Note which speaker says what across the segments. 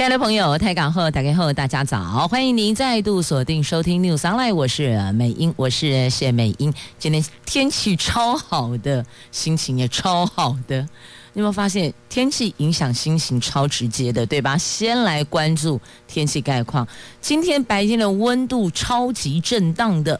Speaker 1: 亲爱的朋友，台港后打开后，大家早！欢迎您再度锁定收听 News Online，我是美英，我是谢美英。今天天气超好的，心情也超好的。你有没有发现天气影响心情超直接的，对吧？先来关注天气概况。今天白天的温度超级震荡的，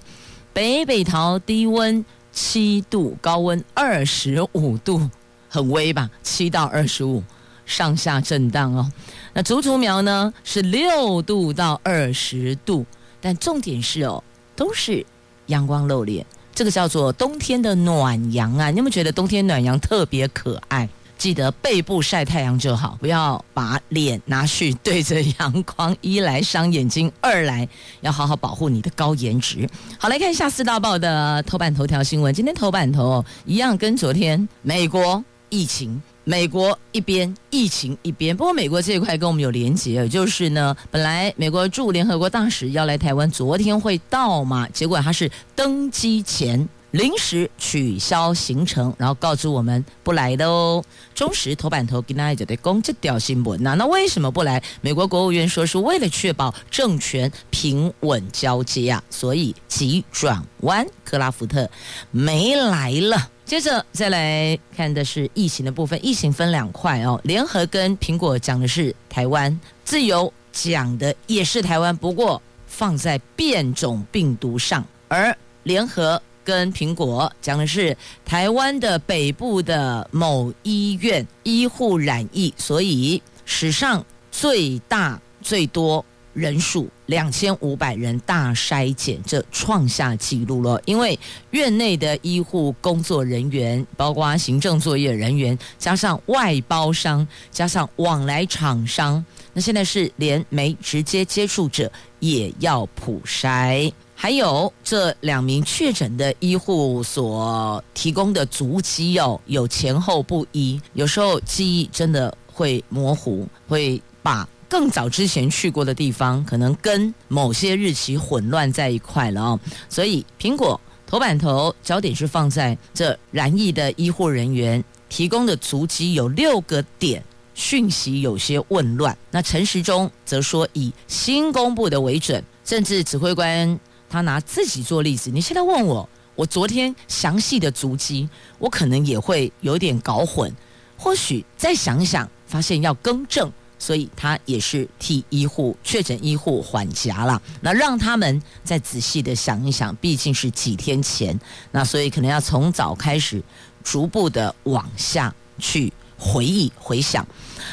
Speaker 1: 北北桃低温七度，高温二十五度，很微吧？七到二十五。上下震荡哦，那竹竹苗呢是六度到二十度，但重点是哦，都是阳光露脸，这个叫做冬天的暖阳啊！你有没有觉得冬天暖阳特别可爱？记得背部晒太阳就好，不要把脸拿去对着阳光，一来伤眼睛，二来 要好好保护你的高颜值。好，来看一下四大报的头版头条新闻，今天头版头，一样跟昨天美国疫情。美国一边疫情一边，不过美国这一块跟我们有连结，就是呢，本来美国驻联合国大使要来台湾，昨天会到嘛，结果他是登机前临时取消行程，然后告知我们不来的哦。中时头版头给大家就得攻这条新闻呐，那为什么不来？美国国务院说是为了确保政权平稳交接啊，所以急转弯，克拉福特没来了。接着再来看的是疫情的部分，疫情分两块哦。联合跟苹果讲的是台湾，自由讲的也是台湾，不过放在变种病毒上。而联合跟苹果讲的是台湾的北部的某医院医护染疫，所以史上最大最多。人数两千五百人大筛检，这创下纪录了。因为院内的医护工作人员，包括行政作业人员，加上外包商，加上往来厂商，那现在是连没直接接触者也要普筛。还有这两名确诊的医护所提供的足迹哦，有前后不一，有时候记忆真的会模糊，会把。更早之前去过的地方，可能跟某些日期混乱在一块了哦。所以苹果头版头焦点是放在这染疫的医护人员提供的足迹有六个点，讯息有些混乱。那陈时中则说以新公布的为准，政治指挥官他拿自己做例子。你现在问我，我昨天详细的足迹，我可能也会有点搞混。或许再想想，发现要更正。所以他也是替医护确诊医护缓颊了，那让他们再仔细的想一想，毕竟是几天前，那所以可能要从早开始，逐步的往下去回忆回想。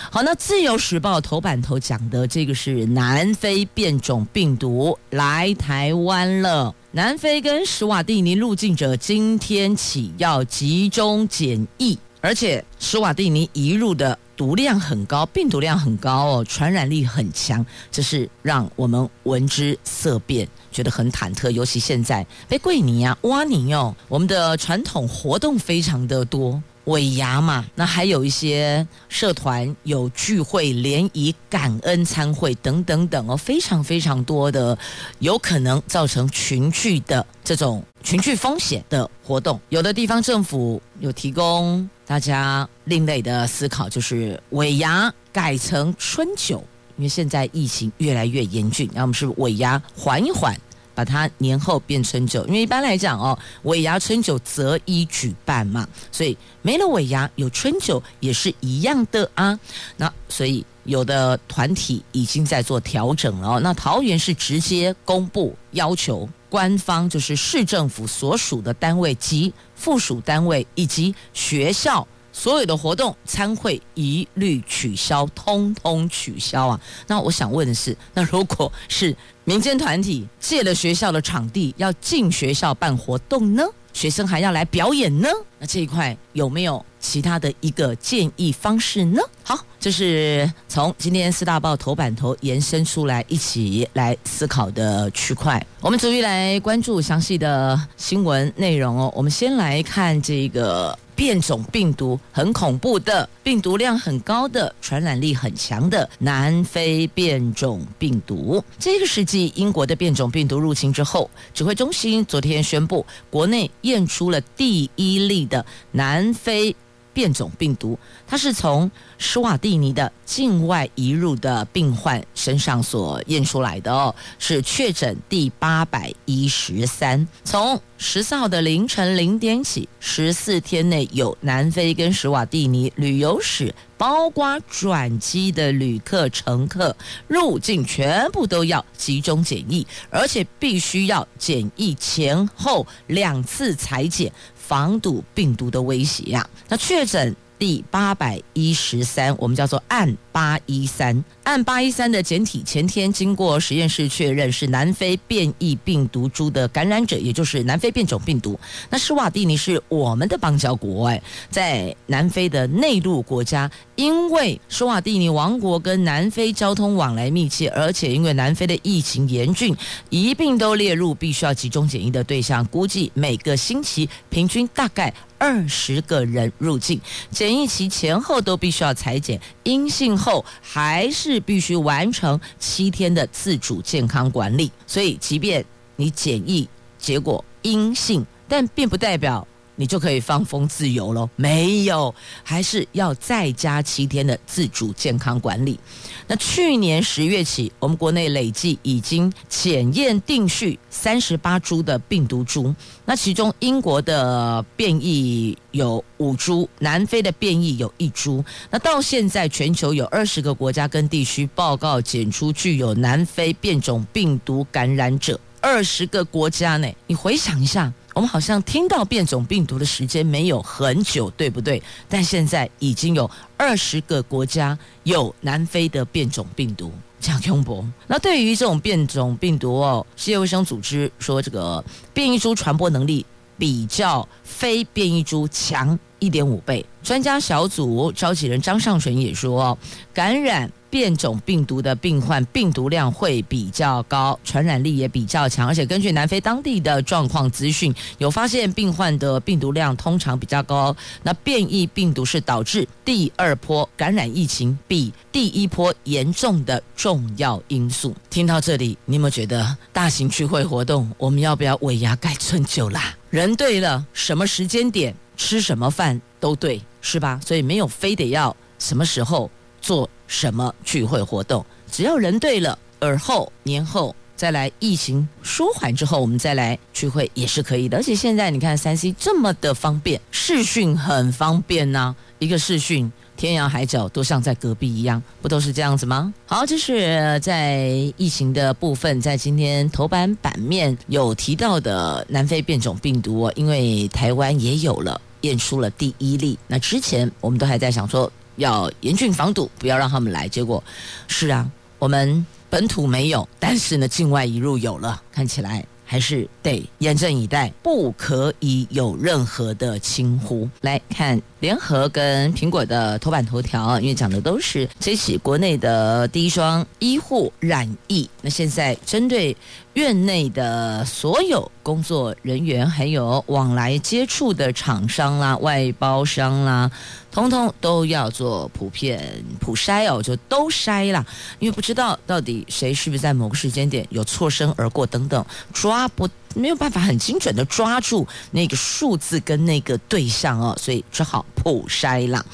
Speaker 1: 好，那自由时报头版头讲的这个是南非变种病毒来台湾了，南非跟史瓦蒂尼入境者今天起要集中检疫，而且史瓦蒂尼移入的。毒量很高，病毒量很高哦，传染力很强，这是让我们闻之色变，觉得很忐忑。尤其现在被桂尼啊、挖尼哦，我们的传统活动非常的多，尾牙嘛，那还有一些社团有聚会、联谊、感恩参会等等等哦，非常非常多的，有可能造成群聚的这种群聚风险的活动，有的地方政府有提供。大家另类的思考就是尾牙改成春酒，因为现在疫情越来越严峻，那我们是尾牙缓一缓，把它年后变春酒。因为一般来讲哦，尾牙春酒择一举办嘛，所以没了尾牙有春酒也是一样的啊。那所以有的团体已经在做调整了哦。那桃园是直接公布要求。官方就是市政府所属的单位及附属单位以及学校所有的活动参会一律取消，通通取消啊！那我想问的是，那如果是民间团体借了学校的场地要进学校办活动呢？学生还要来表演呢？那这一块有没有其他的一个建议方式呢？好，这是从今天四大报头版头延伸出来一起来思考的区块。我们逐一来关注详细的新闻内容哦。我们先来看这个变种病毒很恐怖的、病毒量很高的、传染力很强的南非变种病毒。这个世纪，英国的变种病毒入侵之后，指挥中心昨天宣布，国内验出了第一例的南非。变种病毒，它是从施瓦蒂尼的境外移入的病患身上所验出来的哦，是确诊第八百一十三。从十四号的凌晨零点起，十四天内有南非跟施瓦蒂尼旅游史，包括转机的旅客、乘客入境全部都要集中检疫，而且必须要检疫前后两次采检。防堵病毒的威胁呀、啊，那确诊第八百一十三，我们叫做案八一三。案八一三的简体前天经过实验室确认是南非变异病毒株的感染者，也就是南非变种病毒。那施瓦蒂尼是我们的邦交国哎，在南非的内陆国家，因为施瓦蒂尼王国跟南非交通往来密切，而且因为南非的疫情严峻，一并都列入必须要集中检疫的对象。估计每个星期平均大概二十个人入境，检疫期前后都必须要裁剪，阴性后还是。必须完成七天的自主健康管理，所以即便你检疫结果阴性，但并不代表你就可以放风自由喽。没有，还是要再加七天的自主健康管理。那去年十月起，我们国内累计已经检验定序三十八株的病毒株，那其中英国的变异有五株，南非的变异有一株。那到现在，全球有二十个国家跟地区报告检出具有南非变种病毒感染者，二十个国家呢？你回想一下。我们好像听到变种病毒的时间没有很久，对不对？但现在已经有二十个国家有南非的变种病毒，这样恐怖。那对于这种变种病毒哦，世界卫生组织说这个变异株传播能力比较非变异株强一点五倍。专家小组召集人张尚淳也说，感染。变种病毒的病患病毒量会比较高，传染力也比较强，而且根据南非当地的状况资讯，有发现病患的病毒量通常比较高。那变异病毒是导致第二波感染疫情比第一波严重的重要因素。听到这里，你有没有觉得大型聚会活动，我们要不要尾牙盖春酒啦？人对了，什么时间点吃什么饭都对，是吧？所以没有非得要什么时候做。什么聚会活动，只要人对了，而后年后再来疫情舒缓之后，我们再来聚会也是可以的。而且现在你看三 C 这么的方便，视讯很方便呐、一个视讯天涯海角都像在隔壁一样，不都是这样子吗？好，这是在疫情的部分，在今天头版版面有提到的南非变种病毒，因为台湾也有了验出了第一例，那之前我们都还在想说。要严峻防堵，不要让他们来。结果是啊，我们本土没有，但是呢，境外一入有了。看起来还是得严阵以待，不可以有任何的轻忽。来看联合跟苹果的头版头条，因为讲的都是这起国内的第一双医护染疫。那现在针对院内的所有工作人员，还有往来接触的厂商啦、外包商啦。通通都要做普遍普筛哦，就都筛啦，因为不知道到底谁是不是在某个时间点有错身而过等等，抓不没有办法很精准的抓住那个数字跟那个对象哦，所以只好普筛了。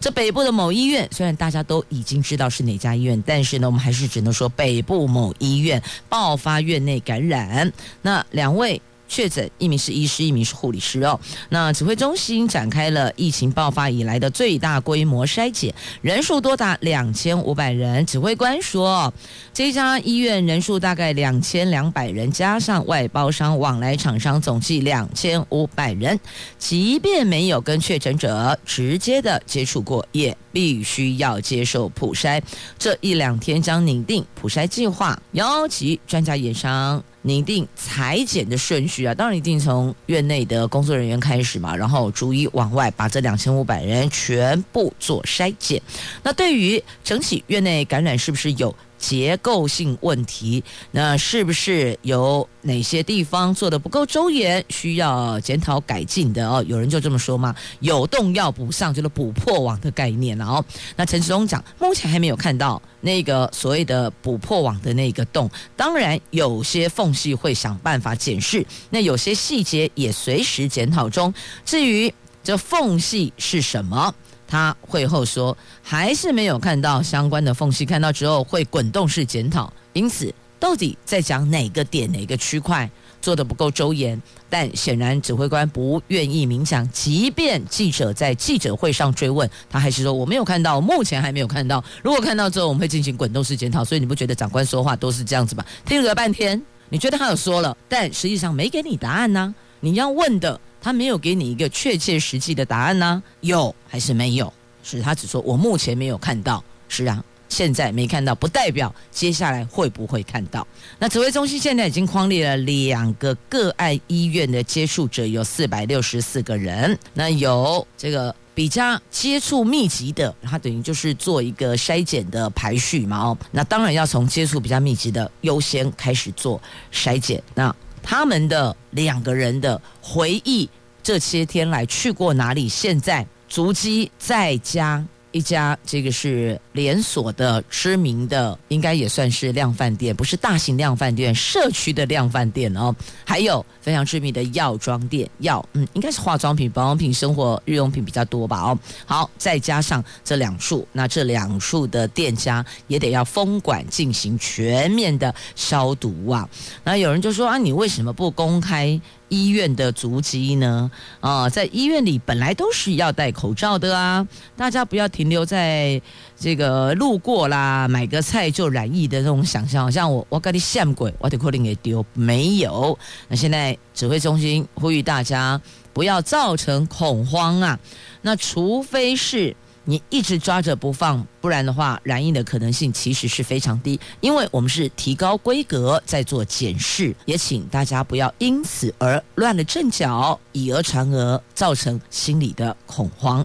Speaker 1: 这北部的某医院，虽然大家都已经知道是哪家医院，但是呢，我们还是只能说北部某医院爆发院内感染，那两位。确诊一名是医师，一名是护理师哦。那指挥中心展开了疫情爆发以来的最大规模筛检，人数多达两千五百人。指挥官说，这家医院人数大概两千两百人，加上外包商、往来厂商，总计两千五百人。即便没有跟确诊者直接的接触过，也必须要接受普筛。这一两天将拟定普筛计划，邀请专家研商。拟定裁剪的顺序啊，当然一定从院内的工作人员开始嘛，然后逐一往外把这两千五百人全部做筛检。那对于整体院内感染是不是有结构性问题，那是不是有哪些地方做得不够周延，需要检讨改进的哦？有人就这么说吗？有洞要补上，就是补破网的概念。哦，那陈时中讲，目前还没有看到那个所谓的补破网的那个洞，当然有些缝隙会想办法检视，那有些细节也随时检讨中。至于这缝隙是什么？他会后说，还是没有看到相关的缝隙，看到之后会滚动式检讨。因此，到底在讲哪个点、哪个区块做得不够周延？但显然指挥官不愿意明讲，即便记者在记者会上追问，他还是说我没有看到，目前还没有看到。如果看到之后，我们会进行滚动式检讨。所以你不觉得长官说话都是这样子吗？听了半天，你觉得他有说了，但实际上没给你答案呢、你要问的。他没有给你一个确切实际的答案呢？有还是没有？是他只说我目前没有看到。是啊，现在没看到，不代表接下来会不会看到。那指挥中心现在已经框列了两个个案医院的接触者有四百六十四个人。那有这个比较接触密集的，它等于就是做一个筛检的排序嘛。哦，那当然要从接触比较密集的优先开始做筛检。那他们的两个人的回忆，这些天来去过哪里？现在足迹在家。一家这个是连锁的知名的，应该也算是量贩店，不是大型量贩店，社区的量贩店哦。还有非常知名的药妆店，药嗯，应该是化妆品、保养品、生活日用品比较多吧哦。好，再加上这两处，那这两处的店家也得要封管，进行全面的消毒啊。那有人就说啊，你为什么不公开？医院的足迹呢？啊，在医院里本来都是要戴口罩的啊！大家不要停留在这个路过啦，买个菜就染疫的那种想象。像我，我跟你像鬼，我得可能给丢没有。那现在指挥中心呼吁大家不要造成恐慌啊！那除非是。你一直抓着不放，不然的话，染疫的可能性其实是非常低。因为我们是提高规格在做检视，也请大家不要因此而乱了阵脚，以讹传讹，造成心理的恐慌。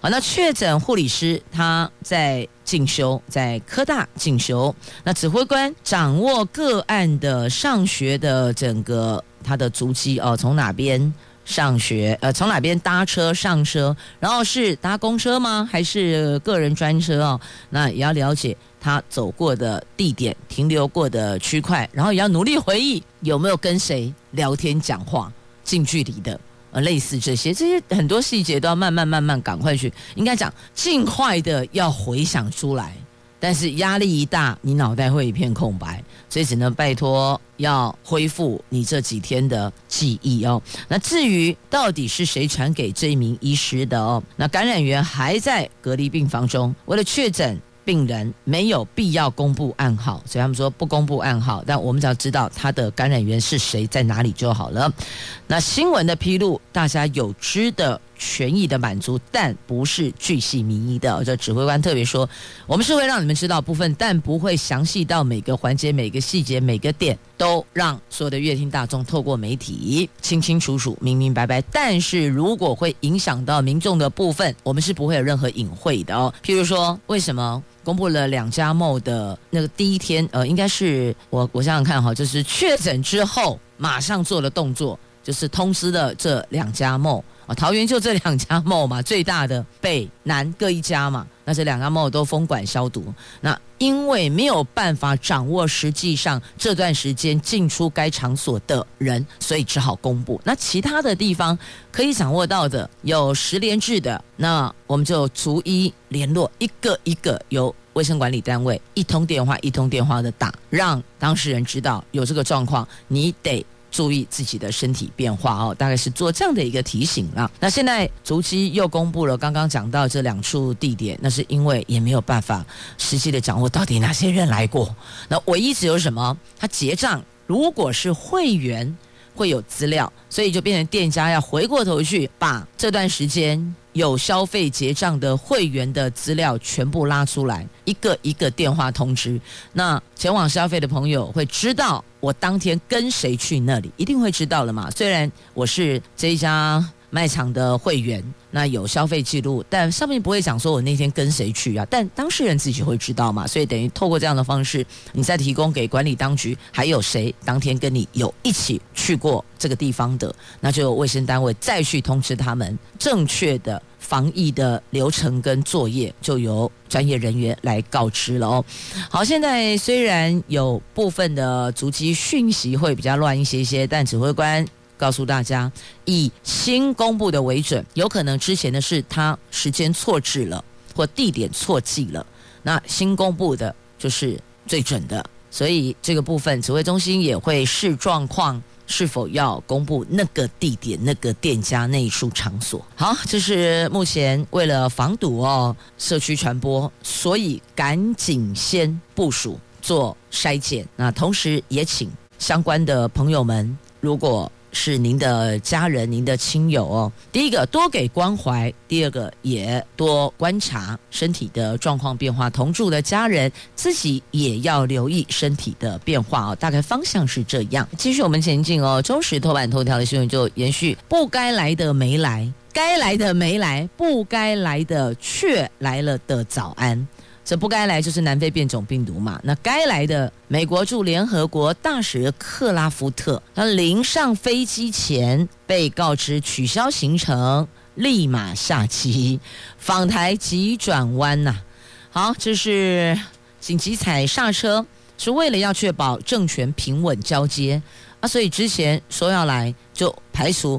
Speaker 1: 好，那确诊护理师他在进修，在科大进修。那指挥官掌握个案的上学的整个他的足迹哦，从哪边？上学，呃，从哪边搭车上车？然后是搭公车吗？还是个人专车哦？那也要了解他走过的地点、停留过的区块，然后也要努力回忆有没有跟谁聊天讲话，近距离的，呃，类似这些，这些很多细节都要慢慢慢慢赶快去，应该讲尽快的要回想出来。但是压力一大，你脑袋会一片空白，所以只能拜托要恢复你这几天的记忆哦。那至于到底是谁传给这一名医师的哦？那感染源还在隔离病房中，为了确诊。病人没有必要公布暗号，所以他们说不公布暗号，但我们只要知道他的感染源是谁，在哪里就好了。那新闻的披露，大家有知的权益的满足，但不是巨细靡遗的。这指挥官特别说，我们是会让你们知道部分，但不会详细到每个环节、每个细节、每个点，都让所有的乐听大众透过媒体清清楚楚、明明白白。但是如果会影响到民众的部分，我们是不会有任何隐晦的哦。譬如说，为什么？公布了两家墓的那个第一天，呃，应该是我我想想看哈，就是确诊之后马上做了动作，就是通知了这两家 mall 啊，桃园就这两家 mall 嘛，最大的北南各一家嘛，那这两家 mall 都封管消毒。那因为没有办法掌握实际上这段时间进出该场所的人，所以只好公布。那其他的地方可以掌握到的有十连制的，那我们就逐一联络，一个一个由卫生管理单位一通电话一通电话的打，让当事人知道有这个状况，你得。注意自己的身体变化哦，大概是做这样的一个提醒啦。那现在足迹又公布了，刚刚讲到这两处地点，那是因为也没有办法实际的掌握到底哪些人来过。那唯一只有什么？他结账，如果是会员会有资料，所以就变成店家要回过头去把这段时间。有消费结账的会员的资料全部拉出来，一个一个电话通知。那前往消费的朋友会知道我当天跟谁去那里，一定会知道了嘛。虽然我是这一家卖场的会员，那有消费记录，但上面不会讲说我那天跟谁去啊，但当事人自己会知道嘛，所以等于透过这样的方式，你再提供给管理当局，还有谁当天跟你有一起去过这个地方的，那就卫生单位再去通知他们，正确的防疫的流程跟作业就由专业人员来告知了哦。好，现在虽然有部分的足迹讯息会比较乱一些些，但指挥官。告诉大家，以新公布的为准，有可能之前的是他时间错置了或地点错记了，那新公布的就是最准的。所以这个部分指挥中心也会视状况是否要公布那个地点、那个店家、那一处场所。好，这是目前为了防堵哦社区传播，所以赶紧先部署做筛检。那同时也请相关的朋友们，如果是您的家人、您的亲友哦。第一个多给关怀，第二个也多观察身体的状况变化。同住的家人自己也要留意身体的变化哦。大概方向是这样。继续我们前进哦。周时头版头条的新闻就延续：不该来的没来，该来的没来，不该来的却来了的早安。这不该来就是南非变种病毒嘛？那该来的美国驻联合国大使克拉夫特，他临上飞机前被告知取消行程，立马下机访台急转弯呐。好，这是紧急踩刹车，是为了要确保政权平稳交接啊。所以之前说要来就排除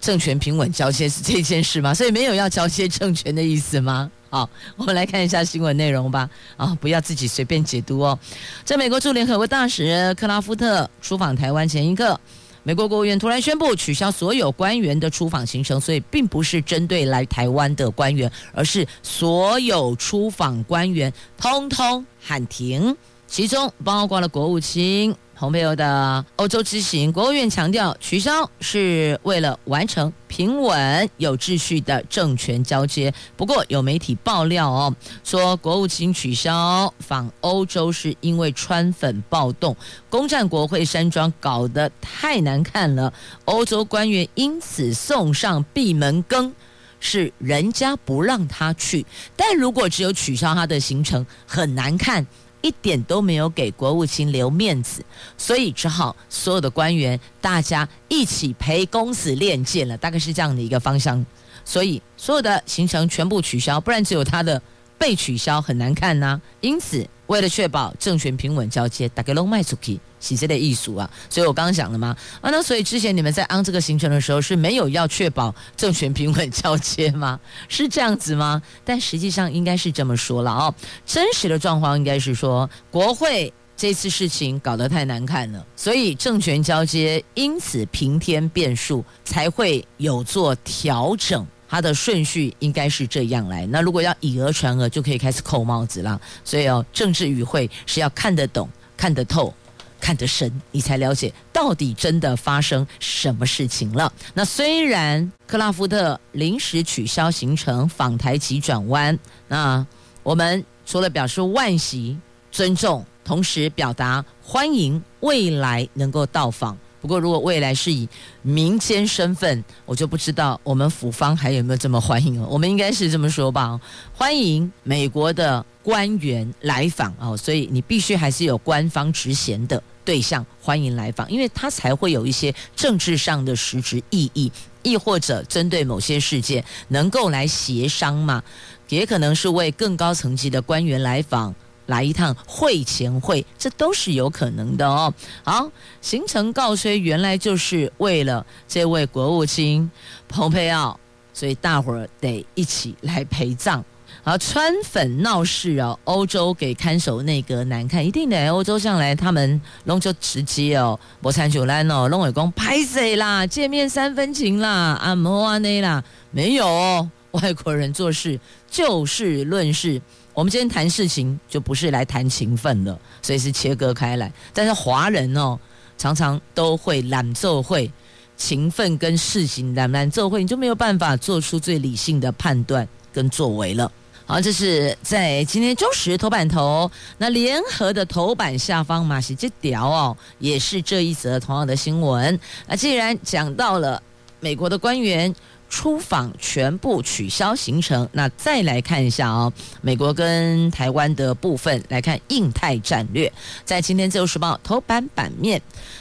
Speaker 1: 政权平稳交接是这件事吗？所以没有要交接政权的意思吗？好，我们来看一下新闻内容吧。啊，不要自己随便解读哦。在美国驻联合国大使克拉夫特出访台湾前一刻，美国国务院突然宣布取消所有官员的出访行程，所以并不是针对来台湾的官员，而是所有出访官员通通喊停，其中包括了国务卿。蓬佩奥的欧洲之行，国务院强调取消是为了完成平稳有秩序的政权交接。不过有媒体爆料哦，说国务卿取消访欧洲是因为川粉暴动，攻占国会山庄搞得太难看了，欧洲官员因此送上闭门羹，是人家不让他去。但如果只有取消他的行程，很难看。一点都没有给国务卿留面子，所以只好所有的官员大家一起陪公子练剑了，大概是这样的一个方向。所以所有的行程全部取消，不然只有他的被取消很难看呐、因此，为了确保政权平稳交接，大家拢卖出去。喜这的艺术啊，所以我刚刚讲了吗？啊，那所以之前你们在安这个行程的时候是没有要确保政权平稳交接吗？是这样子吗？但实际上应该是这么说了哦。真实的状况应该是说，国会这次事情搞得太难看了，所以政权交接因此平添变数，才会有做调整。它的顺序应该是这样来。那如果要以讹传讹，就可以开始扣帽子了。所以哦，政治与会是要看得懂、看得透。看得深，你才了解到底真的发生什么事情了。那虽然克拉夫特临时取消行程访台急转弯，那我们除了表示惋惜、尊重，同时表达欢迎未来能够到访。不过，如果未来是以民间身份，我就不知道我们府方还有没有这么欢迎了。我们应该是这么说吧：欢迎美国的官员来访哦，所以你必须还是有官方职衔的对象欢迎来访，因为他才会有一些政治上的实质意义，亦或者针对某些事件能够来协商嘛，也可能是为更高层级的官员来访。来一趟会前会，这都是有可能的哦。好，行程告吹，原来就是为了这位国务卿蓬佩奥，所以大伙儿得一起来陪葬。好，川粉闹事哦，欧洲给看守内阁难看，一定得欧洲上来，他们弄就直接哦，摩参九兰哦，拢会讲拍谁啦，见面三分情啦，阿摩阿内啦，没有哦，外国人做事就事论事。我们今天谈事情，就不是来谈情分了，所以是切割开来。但是华人哦，常常都会懒奏会情分跟事情懒懒做会，你就没有办法做出最理性的判断跟作为了。好，这是在今天中时头版头，那联合的头版下方马西这条哦，也是这一则同样的新闻。那既然讲到了美国的官员。出访全部取消行程。那再来看一下哦，美国跟台湾的部分来看印太战略，在今天自由时报头版版面，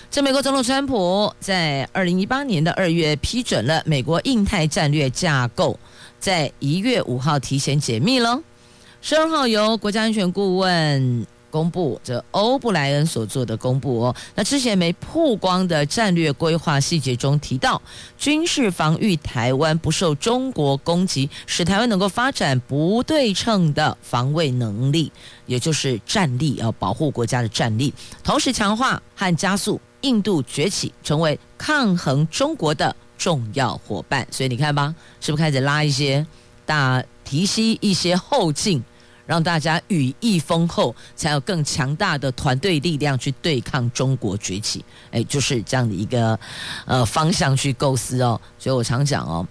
Speaker 1: 这美国总统川普在二零一八年的二月批准了美国印太战略架构，在一月五号提前解密了，十二号由国家安全顾问。公布这欧布莱恩所做的公布哦，那之前没曝光的战略规划细节中提到，军事防御台湾不受中国攻击，使台湾能够发展不对称的防卫能力，也就是战力，要保护国家的战力，同时强化和加速印度崛起，成为抗衡中国的重要伙伴。所以你看吧，是不是开始拉一些大提携一些后劲？让大家羽翼丰厚，才有更强大的团队力量去对抗中国崛起。哎，就是这样的一个呃方向去构思哦。所以我常讲哦，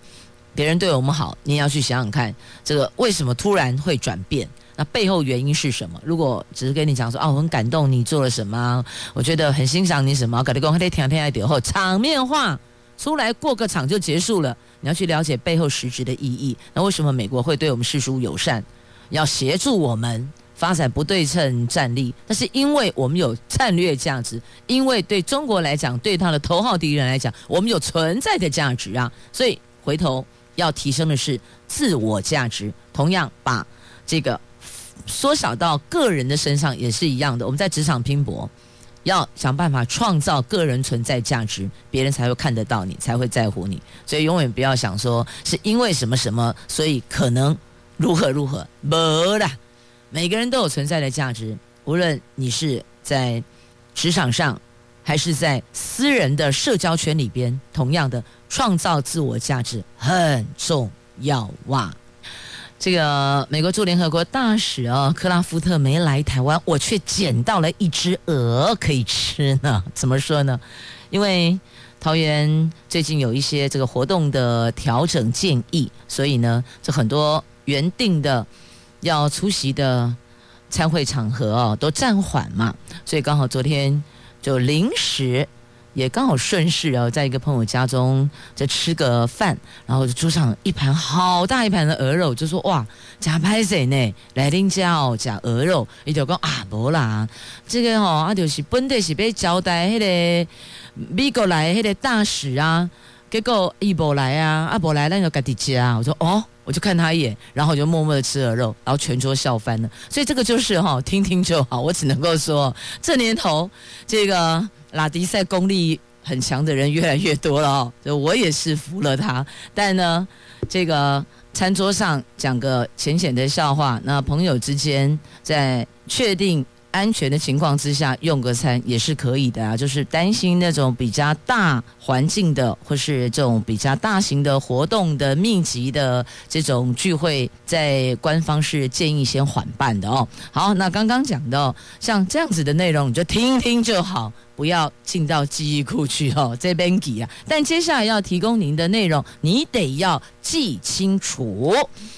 Speaker 1: 别人对我们好，你也要去想想看，这个为什么突然会转变？那背后原因是什么？如果只是跟你讲说啊，我很感动你做了什么，我觉得很欣赏你什么，搞得公还得天天爱点后场面话出来过个场就结束了。你要去了解背后实质的意义。那为什么美国会对我们释出友善？要协助我们发展不对称战力，那是因为我们有战略价值，因为对中国来讲，对他的头号敌人来讲，我们有存在的价值啊，所以回头要提升的是自我价值，同样把这个缩小到个人的身上也是一样的。我们在职场拼搏，要想办法创造个人存在价值，别人才会看得到你，才会在乎你。所以永远不要想说是因为什么什么，所以可能。如何如何？没啦，每个人都有存在的价值，无论你是在职场上，还是在私人的社交圈里边，同样的创造自我价值很重要哇。这个美国驻联合国大使哦，克拉夫特没来台湾，我却捡到了一只鹅可以吃呢。怎么说呢？因为桃园最近有一些这个活动的调整建议，所以呢，这很多。原定的要出席的参会场合哦，都暂缓嘛，所以刚好昨天就临时也刚好顺势然后，在一个朋友家中再吃个饭，然后就桌上一盘好大一盘的鹅肉，就说哇，假拍谁呢？来丁家哦，假鹅肉，伊就讲啊，无啦，这个哦，啊就是本地是被交代迄个美国来迄个大使啊，结果伊无来啊，啊无来那个家己吃啊，我说哦。我就看他一眼，然后我就默默的吃了肉，然后全桌笑翻了。所以这个就是哈，听听就好。我只能够说，这年头这个拉迪赛功力很强的人越来越多了哦。就我也是服了他。但呢，这个餐桌上讲个浅浅的笑话，那朋友之间在确定。安全的情况之下用个餐也是可以的啊，就是担心那种比较大环境的，或是这种比较大型的活动的密集的这种聚会，在官方是建议先缓办的哦。好，那刚刚讲到像这样子的内容，你就听听就好。不要进到记忆库去哦，这边记啊。但接下来要提供您的内容，你得要记清楚。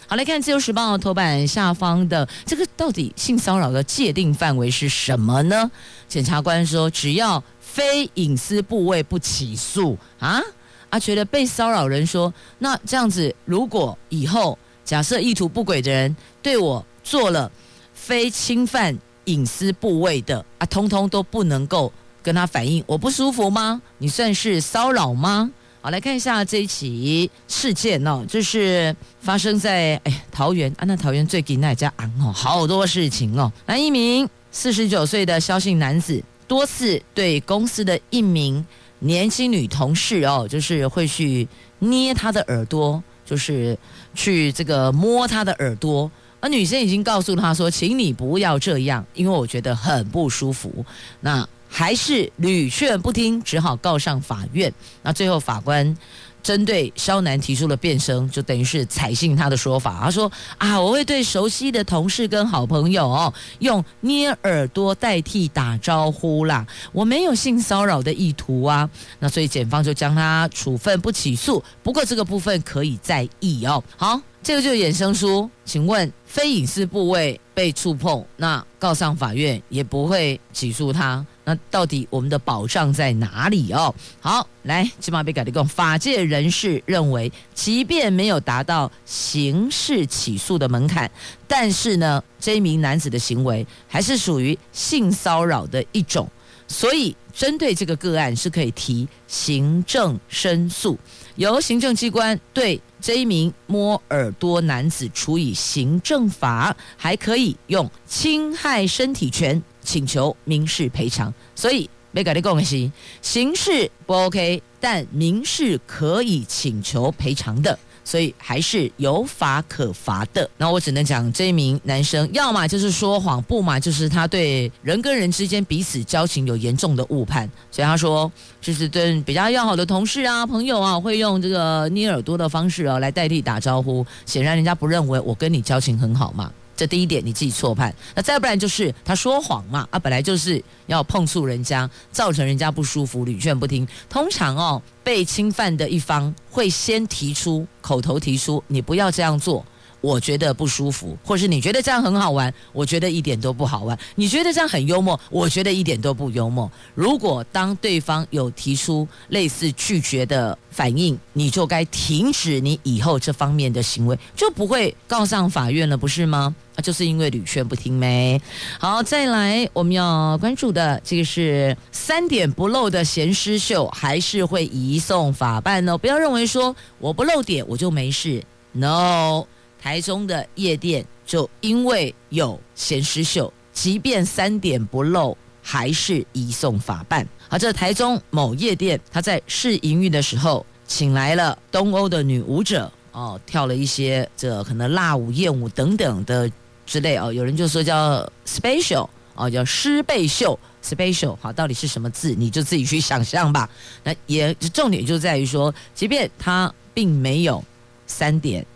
Speaker 1: 好，来看《自由时报》头版下方的这个，到底性骚扰的界定范围是什么呢？检察官说，只要非隐私部位不起诉啊啊，觉得被骚扰人说，那这样子，如果以后假设意图不轨的人对我做了非侵犯隐私部位的啊，通通都不能够。跟他反映我不舒服吗？你算是骚扰吗？好，来看一下这一起事件哦，就是发生在哎桃园啊，那桃园最近那家昂哦，好多事情哦。那一名四十九岁的萧姓男子多次对公司的一名年轻女同事哦，就是会去捏她的耳朵，就是去这个摸她的耳朵，而女生已经告诉他说，请你不要这样，因为我觉得很不舒服。那还是屡劝不听，只好告上法院。那最后法官针对萧男提出了辩声，就等于是采信他的说法。他说：“啊，我会对熟悉的同事跟好朋友哦，用捏耳朵代替打招呼啦，我没有性骚扰的意图啊。”那所以检方就将他处分不起诉。不过这个部分可以再议哦。好。这个就衍生出，请问非隐私部位被触碰，那告上法院也不会起诉他。那到底我们的保障在哪里哦？好，来，起码被改的共法界人士认为，即便没有达到刑事起诉的门槛，但是呢，这一名男子的行为还是属于性骚扰的一种，所以针对这个个案是可以提行政申诉，由行政机关对这一名摸耳朵男子处以行政罚，还可以用侵害身体权。请求民事赔偿，所以没改的共识，刑事不 OK，但民事可以请求赔偿的，所以还是有法可罚的。那我只能讲，这一名男生要么就是说谎，不嘛就是他对人跟人之间彼此交情有严重的误判。所以他说，就是对比较要好的同事啊、朋友啊，会用这个捏耳朵的方式啊来代替打招呼，显然人家不认为我跟你交情很好嘛。这第一点你自己错判，那再不然就是他说谎嘛，啊，本来就是要碰触人家，造成人家不舒服，屡劝不听。通常哦，被侵犯的一方会先提出口头提出，你不要这样做。我觉得不舒服，或是你觉得这样很好玩，我觉得一点都不好玩。你觉得这样很幽默，我觉得一点都不幽默。如果当对方有提出类似拒绝的反应，你就该停止你以后这方面的行为，就不会告上法院了，不是吗？啊，就是因为屡劝不听没。好，再来我们要关注的这个是三点不漏的咸湿秀，还是会移送法办哦。不要认为说我不漏点我就没事，no。台中的夜店就因为有咸湿秀，即便三点不漏，还是移送法办。好，这台中某夜店，他在试营运的时候，请来了东欧的女舞者哦，跳了一些这可能辣舞、艳舞等等的之类哦。有人就说叫 special 哦，叫湿背秀 special。好，到底是什么字，你就自己去想象吧。那也重点就在于说，即便他并没有三点。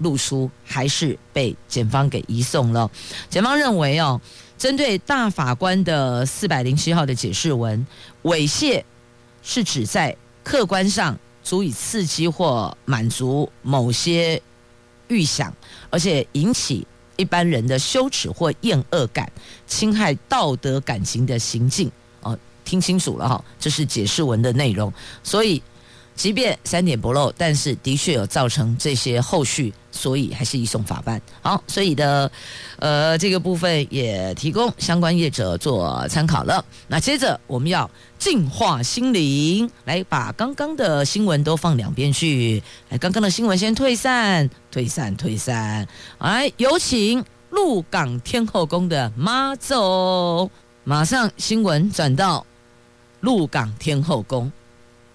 Speaker 1: 露出还是被检方给移送了。检方认为哦，针对大法官的四百零七号的解释文，猥亵是指在客观上足以刺激或满足某些预想，而且引起一般人的羞耻或厌恶感，侵害道德感情的行径。哦，听清楚了哈，这是解释文的内容。所以。即便三点不漏，但是的确有造成这些后续，所以还是移送法办。好，所以的呃这个部分也提供相关业者做参考了。那接着我们要净化心灵，来把刚刚的新闻都放两边去。来，刚刚的新闻先退散，退散，退散。来，有请鹿港天后宫的妈祖。马上新闻转到鹿港天后宫。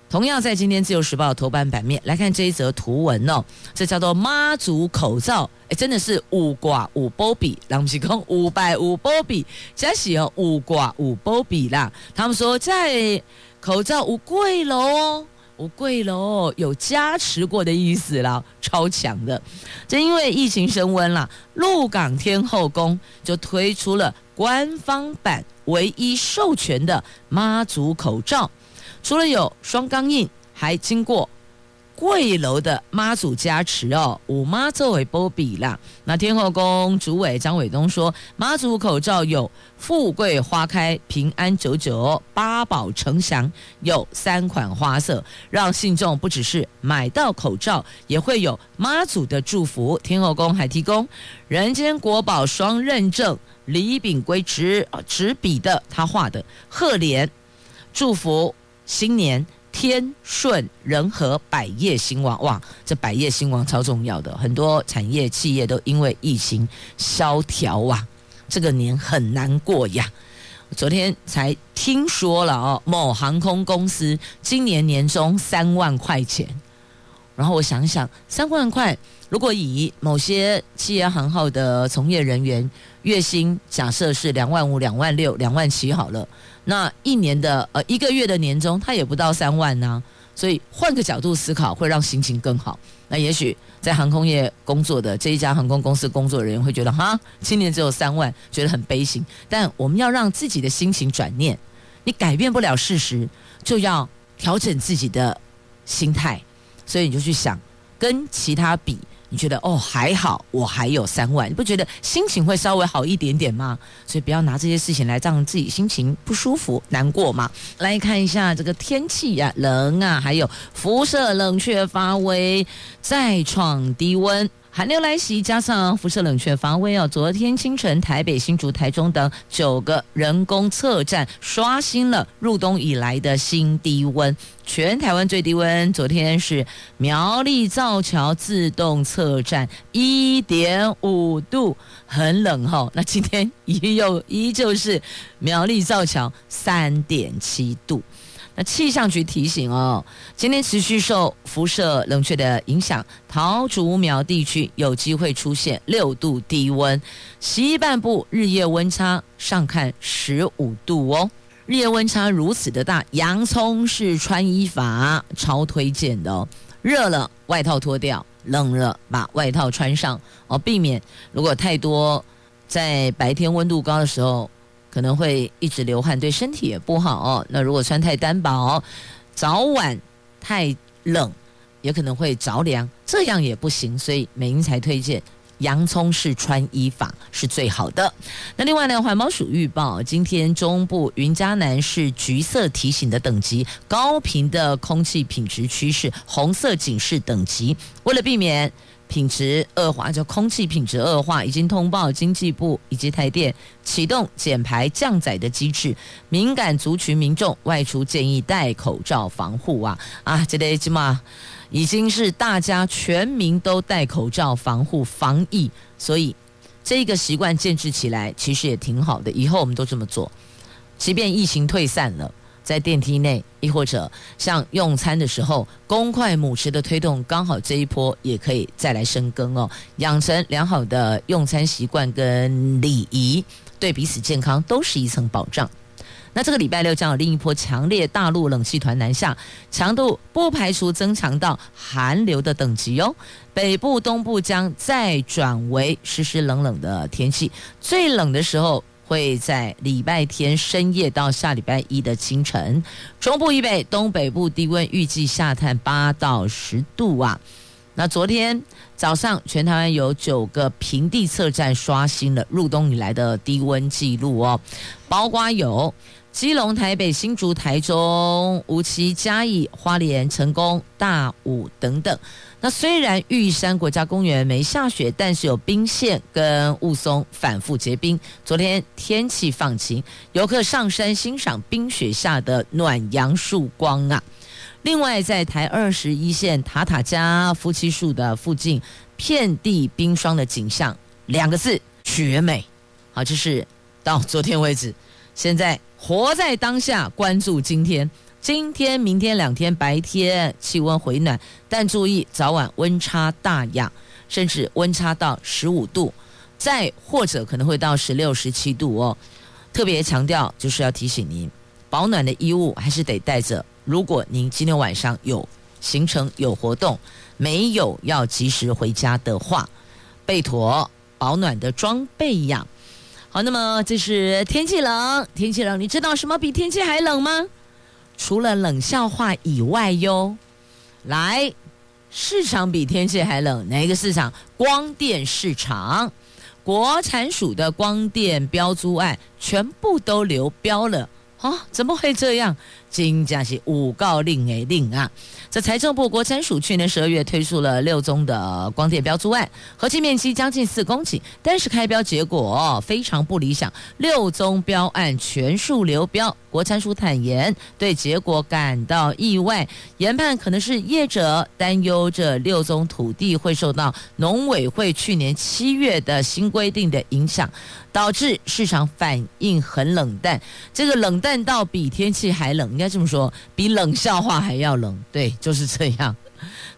Speaker 1: 同样在今天《自由时报》头版版面来看这一则图文哦，这叫做妈祖口罩，哎，真的是五挂五波比，人不是讲五百五波比，这是哦五挂五波比啦。他们说在口罩无贵楼哦，无贵楼有加持过的意思啦，超强的。正因为疫情升温啦，鹿港天后宫就推出了官方版唯一授权的妈祖口罩。除了有双钢印，还经过贵楼的妈祖加持哦。五妈作为波比啦，那天后宫主委张伟东说，妈祖口罩有富贵花开、平安久久、八宝呈祥，有三款花色，让信众不只是买到口罩，也会有妈祖的祝福。天后宫还提供人间国宝双认证李秉圭执执笔的他画的贺联祝福。新年天顺人和，百业兴旺哇！这百业兴旺超重要的，很多产业企业都因为疫情萧条啊，这个年很难过呀。昨天才听说了哦，某航空公司今年年终三万块钱，然后我想想，三万块如果以某些企业行号的从业人员月薪假设是两万五、两万六、两万七好了。那一年的呃一个月的年终，他也不到三万呢、所以换个角度思考，会让心情更好。那也许在航空业工作的这一家航空公司工作人员会觉得，哈，今年只有三万，觉得很悲心。但我们要让自己的心情转念，你改变不了事实，就要调整自己的心态。所以你就去想，跟其他比。觉得哦还好，我还有三万，你不觉得心情会稍微好一点点吗？所以不要拿这些事情来让自己心情不舒服、难过嘛。来看一下这个天气呀、啊，冷啊，还有辐射冷却发威，再创低温。寒流来袭，加上辐射冷却防威哦。昨天清晨，台北、新竹、台中等九个人工测站刷新了入冬以来的新低温。全台湾最低温，昨天是苗栗造桥自动测站一点五度，很冷哈、哦。那今天依旧依旧是苗栗造桥三点七度。那气象局提醒哦，今天持续受辐射冷却的影响，桃竹苗地区有机会出现六度低温，西半部日夜温差上看十五度哦。日夜温差如此的大，洋葱式穿衣法超推荐的哦。热了外套脱掉，冷了把外套穿上哦，避免如果太多在白天温度高的时候。可能会一直流汗，对身体也不好哦。那如果穿太单薄，早晚太冷，也可能会着凉，这样也不行。所以美英才推荐洋葱式穿衣法是最好的。那另外呢，环保署预报，今天中部云嘉南是橘色提醒的等级，高频的空气品质趋势红色警示等级。为了避免品质恶化，就空气品质恶化，已经通报经济部以及台电启动减排降载的机制。敏感族群民众外出建议戴口罩防护啊啊！这里起码已经是大家全民都戴口罩防护防疫，所以这个习惯建制起来其实也挺好的。以后我们都这么做，即便疫情退散了。在电梯内，亦或者像用餐的时候，公筷母匙的推动，刚好这一波也可以再来深耕哦，养成良好的用餐习惯跟礼仪，对彼此健康都是一层保障。那这个礼拜六将有另一波强烈大陆冷气团南下，强度不排除增强到寒流的等级哦。北部、东部将再转为湿湿冷冷的天气，最冷的时候。会在礼拜天深夜到下礼拜一的清晨，中部以北、东北部低温预计下探八到十度啊。那昨天早上，全台湾有九个平地测站刷新了入冬以来的低温记录哦，包括有基隆、台北、新竹、台中、梧栖、嘉义、花莲、成功、大武等等。那虽然玉山国家公园没下雪，但是有冰线跟雾凇反复结冰。昨天天气放晴，游客上山欣赏冰雪下的暖阳曙光啊。另外，在台二十一线塔塔加夫妻树的附近，遍地冰霜的景象，两个字绝美。好，这是到昨天为止。现在活在当下，关注今天。今天、明天两天白天气温回暖，但注意早晚温差大呀，甚至温差到十五度，再或者可能会到十六、十七度哦。特别强调就是要提醒您，保暖的衣物还是得带着。如果您今天晚上有行程、有活动，没有要及时回家的话，备妥保暖的装备呀。好，那么这是天气冷，天气冷，你知道什么比天气还冷吗？除了冷笑话以外哟，来，市场比天气还冷，哪一个市场？光电市场，国产署的光电标租案全部都流标了啊、怎么会这样？真的是有够冷的冷啊！这财政部国产署去年十二月推出了六宗的光电标租案，合计面积将近四公顷，但是开标结果非常不理想，六宗标案全数流标。国产署坦言对结果感到意外，研判可能是业者担忧这六宗土地会受到农委会去年七月的新规定的影响，导致市场反应很冷淡。这个冷淡到比天气还冷，该这么说，比冷笑话还要冷。对，就是这样。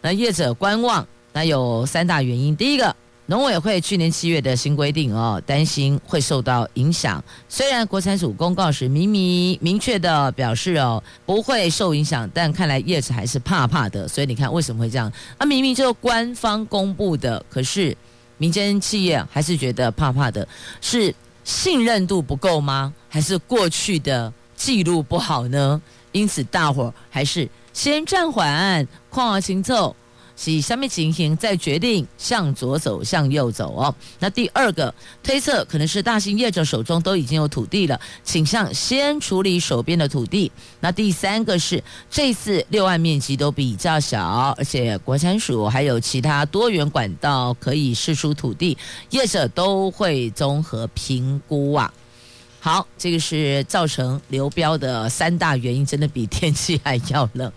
Speaker 1: 那业者观望，那有三大原因，第一个。农委会去年七月的新规定哦，担心会受到影响。虽然国产署公告时明明明确的表示哦，不会受影响，但看来业者还是怕怕的。所以你看为什么会这样？啊，明明就官方公布的，可是民间企业还是觉得怕怕的，是信任度不够吗？还是过去的记录不好呢？因此大伙还是先暂缓，况而行奏。是下面情形再决定向左走向右走哦。那第二个推测可能是大型业者手中都已经有土地了，倾向先处理手边的土地。那第三个是这次六案面积都比较小，而且国产署还有其他多元管道可以释出土地，业者都会综合评估啊。好，这个是造成流标的三大原因，真的比天气还要冷。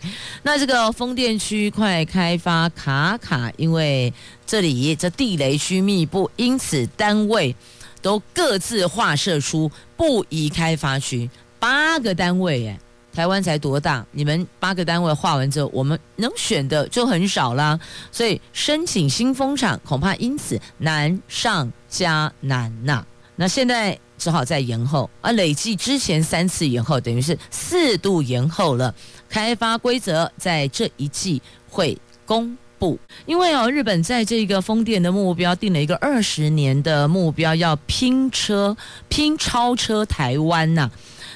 Speaker 1: 那这个风电区块开发卡卡，因为这里这地雷区密布，因此单位都各自划设出不宜开发区，八个单位哎，台湾才多大？你们八个单位划完之后，我们能选的就很少啦，所以申请新风场恐怕因此难上加难呐、那现在。只好再延后，而累计之前三次延后，等于是四度延后了。开发规则在这一季会公布，因为哦，日本在这个风电的目标定了一个二十年的目标，要拼车、拼超车台湾呐、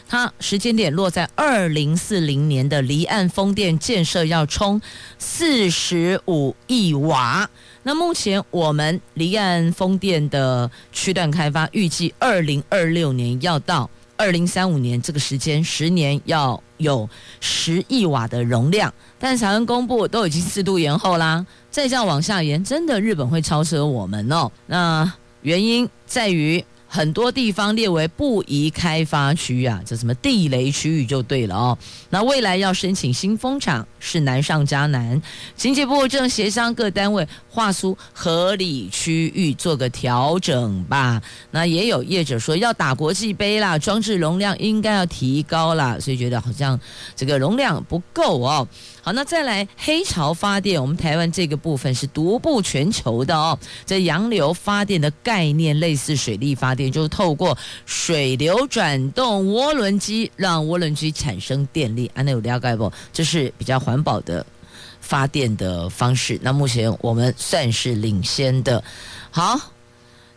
Speaker 1: 它时间点落在二零四零年的离岸风电建设要冲四十五亿瓦。那目前我们离岸风电的区段开发预计二零二六年要到二零三五年这个时间，十年要有十亿瓦的容量，但台湾公布都已经四度延后啦，再这样往下延，真的日本会超车我们哦。那原因在于。很多地方列为不宜开发区啊，这什么地雷区域就对了哦。那未来要申请新风场是难上加难，经济部正协商各单位划出合理区域做个调整吧。那也有业者说要打国际杯啦，装置容量应该要提高啦，所以觉得好像这个容量不够哦。好，那再来黑潮发电，我们台湾这个部分是独步全球的哦。这洋流发电的概念类似水力发电，就是透过水流转动涡轮机，让涡轮机产生电力。安那有了解不？这是比较环保的发电的方式。那目前我们算是领先的。好。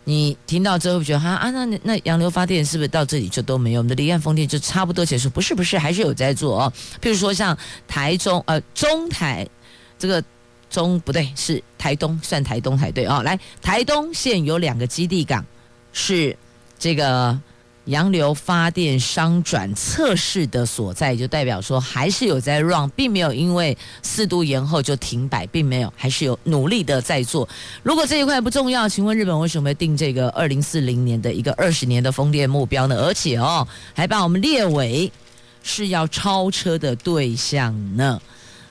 Speaker 1: 你听到之后觉得哈啊，那那洋流发电是不是到这里就都没有？我们的离岸风电就差不多结束？不是不是，还是有在做哦。譬如说像台中呃中台这个中不对，是台东算台东才对哦。来，台东现有两个基地港是这个。洋流发电商转测试的所在，就代表说还是有在 run，并没有因为四度延后就停摆，并没有，还是有努力的在做。如果这一块不重要，请问日本为什么定这个二零四零年的一个二十年的风电目标呢？而且哦，还把我们列为是要超车的对象呢？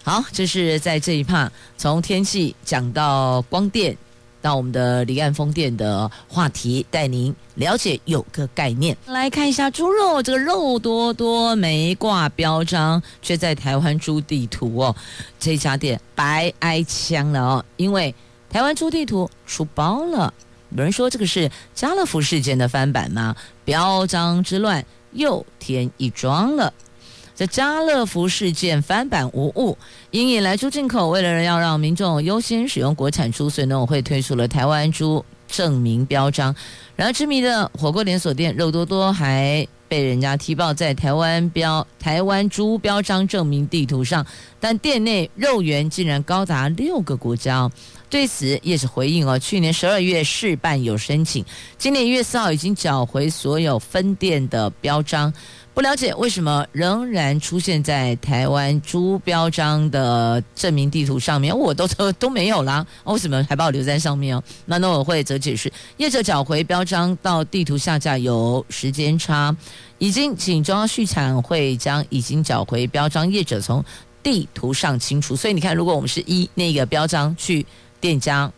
Speaker 1: 好，这是在这一趴，从天气讲到光电。到我们的离岸风电的话题，带您了解有个概念。来看一下猪肉，这个肉多多没挂标章，却在台湾猪地图哦，这家店白挨枪了哦，因为台湾猪地图出包了。有人说这个是家乐福事件的翻版吗？标章之乱又添一桩了。这家乐福事件翻版无误，因引来猪进口，为了要让民众优先使用国产猪，所以农委会推出了台湾猪证明标章。然而知名的火锅连锁店肉多多还被人家踢爆在台湾标台湾猪标章证明地图上，但店内肉源竟然高达六个国家。对此也是回应哦，去年十二月试办有申请，今年一月四号已经缴回所有分店的标章。不了解为什么仍然出现在台湾猪标章的证明地图上面，我都都都没有啦，为什么还把我留在上面哦？那农委会则解释，业者找回标章到地图下架有时间差，已经请中央畜产会将已经缴回标章业者从地图上清除。所以你看，如果我们是一那个标章去店家。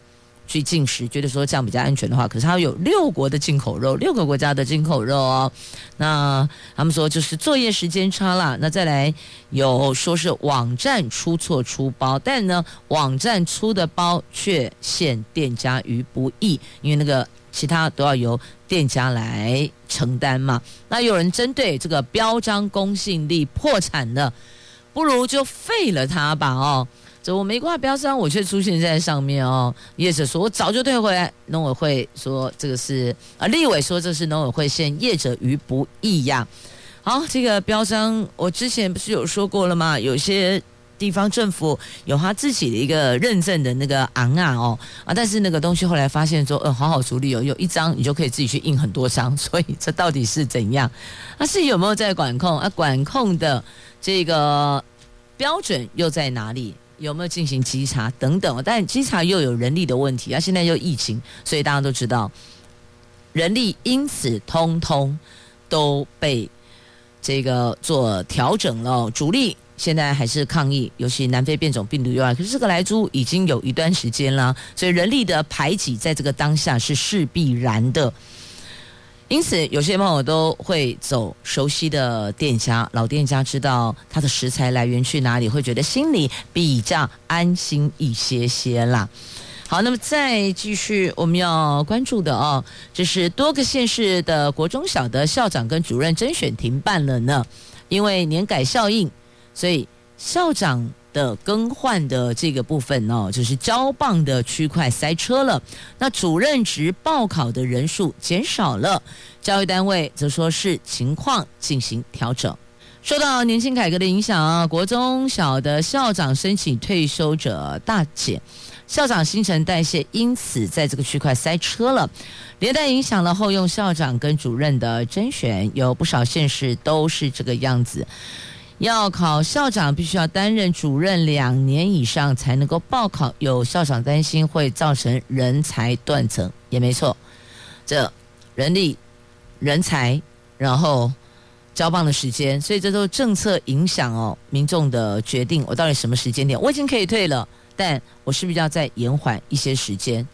Speaker 1: 去进食，觉得说这样比较安全的话，可是它有六国的进口肉，六个国家的进口肉哦。那他们说就是作业时间差啦。那再来有说是网站出错出包，但呢网站出的包却陷店家于不义，因为那个其他都要由店家来承担嘛。那有人针对这个标章公信力破产的，不如就废了它吧哦。我没挂标章，我却出现在上面哦。业者说，我早就退回来。农委会说，这个是啊，立委说这是农委会陷业者于不义呀。好，这个标章我之前不是有说过了吗？有些地方政府有他自己的一个认证的那个昂啊哦啊，但是那个东西后来发现说，呃，好好处理哦，有一张你就可以自己去印很多张，所以这到底是怎样？啊，是有没有在管控啊？管控的这个标准又在哪里？有没有进行稽查等等？但稽查又有人力的问题啊，现在又疫情，所以大家都知道，人力因此通通都被这个做调整了，主力。现在还是抗疫，尤其南非变种病毒以外，可是这个来猪已经有一段时间了，所以人力的排挤在这个当下是势必然的。因此，有些朋友都会走熟悉的店家，老店家知道他的食材来源去哪里，会觉得心里比较安心一些些啦。好，那么再继续我们要关注的哦，就是多个县市的国中小的校长跟主任甄选停办了呢，因为年改效应。所以校长的更换的这个部分哦，就是交棒的区块塞车了。那主任职报考的人数减少了，教育单位则说是情况进行调整。受到年轻改革的影响啊，国中小的校长申请退休者大减，校长新陈代谢因此在这个区块塞车了，连带影响了后用校长跟主任的甄选，有不少县市都是这个样子。要考校长，必须要担任主任两年以上才能够报考。有校长担心会造成人才断层，也没错。这人力、人才，然后交棒的时间，所以这都政策影响哦。民众的决定，我到底什么时间点？我已经可以退了，但我是不是要再延缓一些时间？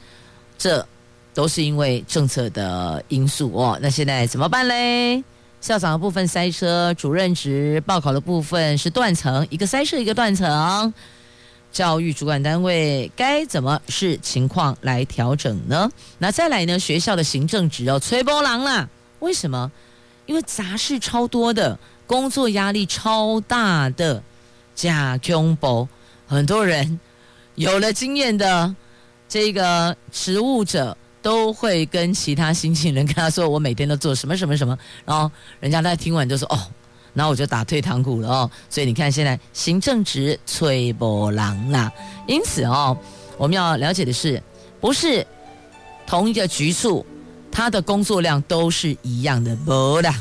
Speaker 1: 这都是因为政策的因素哦。那现在怎么办嘞？校长的部分塞车，主任职报考的部分是断层，一个塞车一个断层。教育主管单位该怎么视情况来调整呢？那再来呢？学校的行政职要吹波浪啦。为什么？因为杂事超多的，工作压力超大的，假恐怖，很多人有了经验的这个职务者。都会跟其他新进人跟他说，我每天都做什么什么什么，然后人家在听完就说哦，然后我就打退堂鼓了哦。所以你看现在行政职崔波浪啦，因此哦，我们要了解的是，不是同一个局处，他的工作量都是一样的，不的。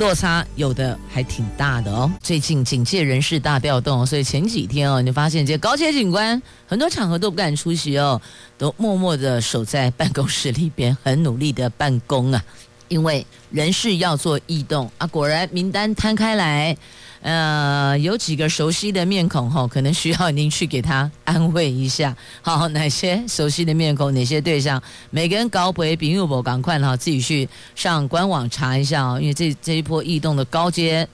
Speaker 1: 落差有的还挺大的哦。最近警界人事大调动，所以前几天哦，你发现这高阶警官很多场合都不敢出席哦，都默默的守在办公室里边，很努力的办公啊，因为人事要做异动啊。果然名单摊开来。呃，有几个熟悉的面孔哈，可能需要您去给他安慰一下。好，哪些熟悉的面孔，哪些对象？每个人高不比入不赶快哈，自己去上官网查一下哦。因为这这一波异动的高阶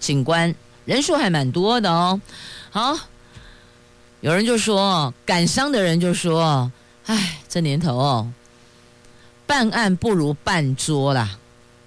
Speaker 1: 警官人数还蛮多的哦。好，有人就说，感伤的人就说，哎，这年头哦，办案不如办桌啦，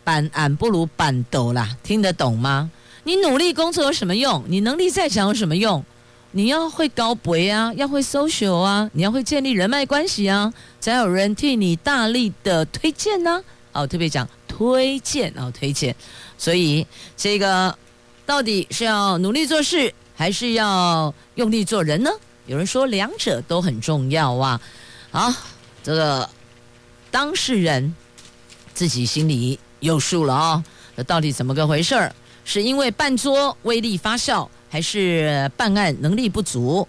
Speaker 1: 办案不如办斗啦，听得懂吗？你努力工作有什么用？你能力再强有什么用？你要会高博啊，要会 social 啊，你要会建立人脉关系啊，才有人替你大力的推荐呢、啊。哦，特别讲推荐哦，推荐。所以这个到底是要努力做事，还是要用力做人呢？有人说两者都很重要啊。好，这个当事人自己心里有数了啊、哦。这到底怎么个回事儿？是因为办桌威力发酵，还是办案能力不足？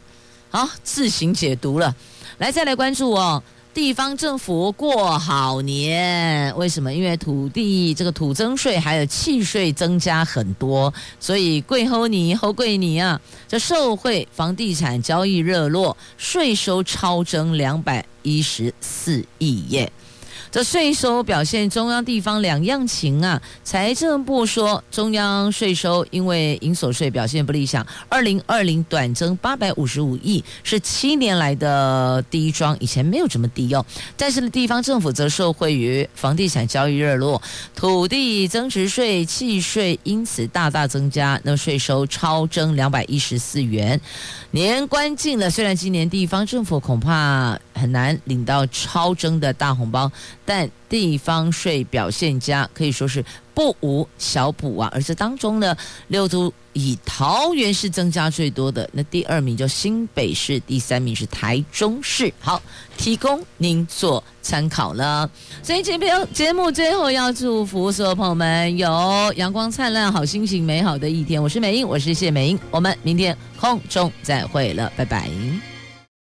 Speaker 1: 好，自行解读了。来，再来关注哦。地方政府过好年，为什么？因为土地这个土增税还有契税增加很多，所以贵吼你吼贵你啊！这社会房地产交易热络，税收超增两百一十四亿耶。这税收表现中央地方两样情啊！财政部说，中央税收因为营所税表现不理想，二零二零短增八百五十五亿，是七年来的第一桩，以前没有这么低哦。但是呢，地方政府则受惠于房地产交易热络，土地增值税、契税因此大大增加，那税收超增两百一十四元。年关近了，虽然今年地方政府恐怕很难领到超征的大红包，但地方税表现佳，可以说是不无小补啊。而这当中呢，六都以桃园市增加最多的，那第二名就新北市，第三名是台中市。好，提供您做参考了。所以这边节目最后要祝福所有朋友们有阳光灿烂、好心情、美好的一天。我是美英，我是谢美英，我们明天空中再会了，拜拜。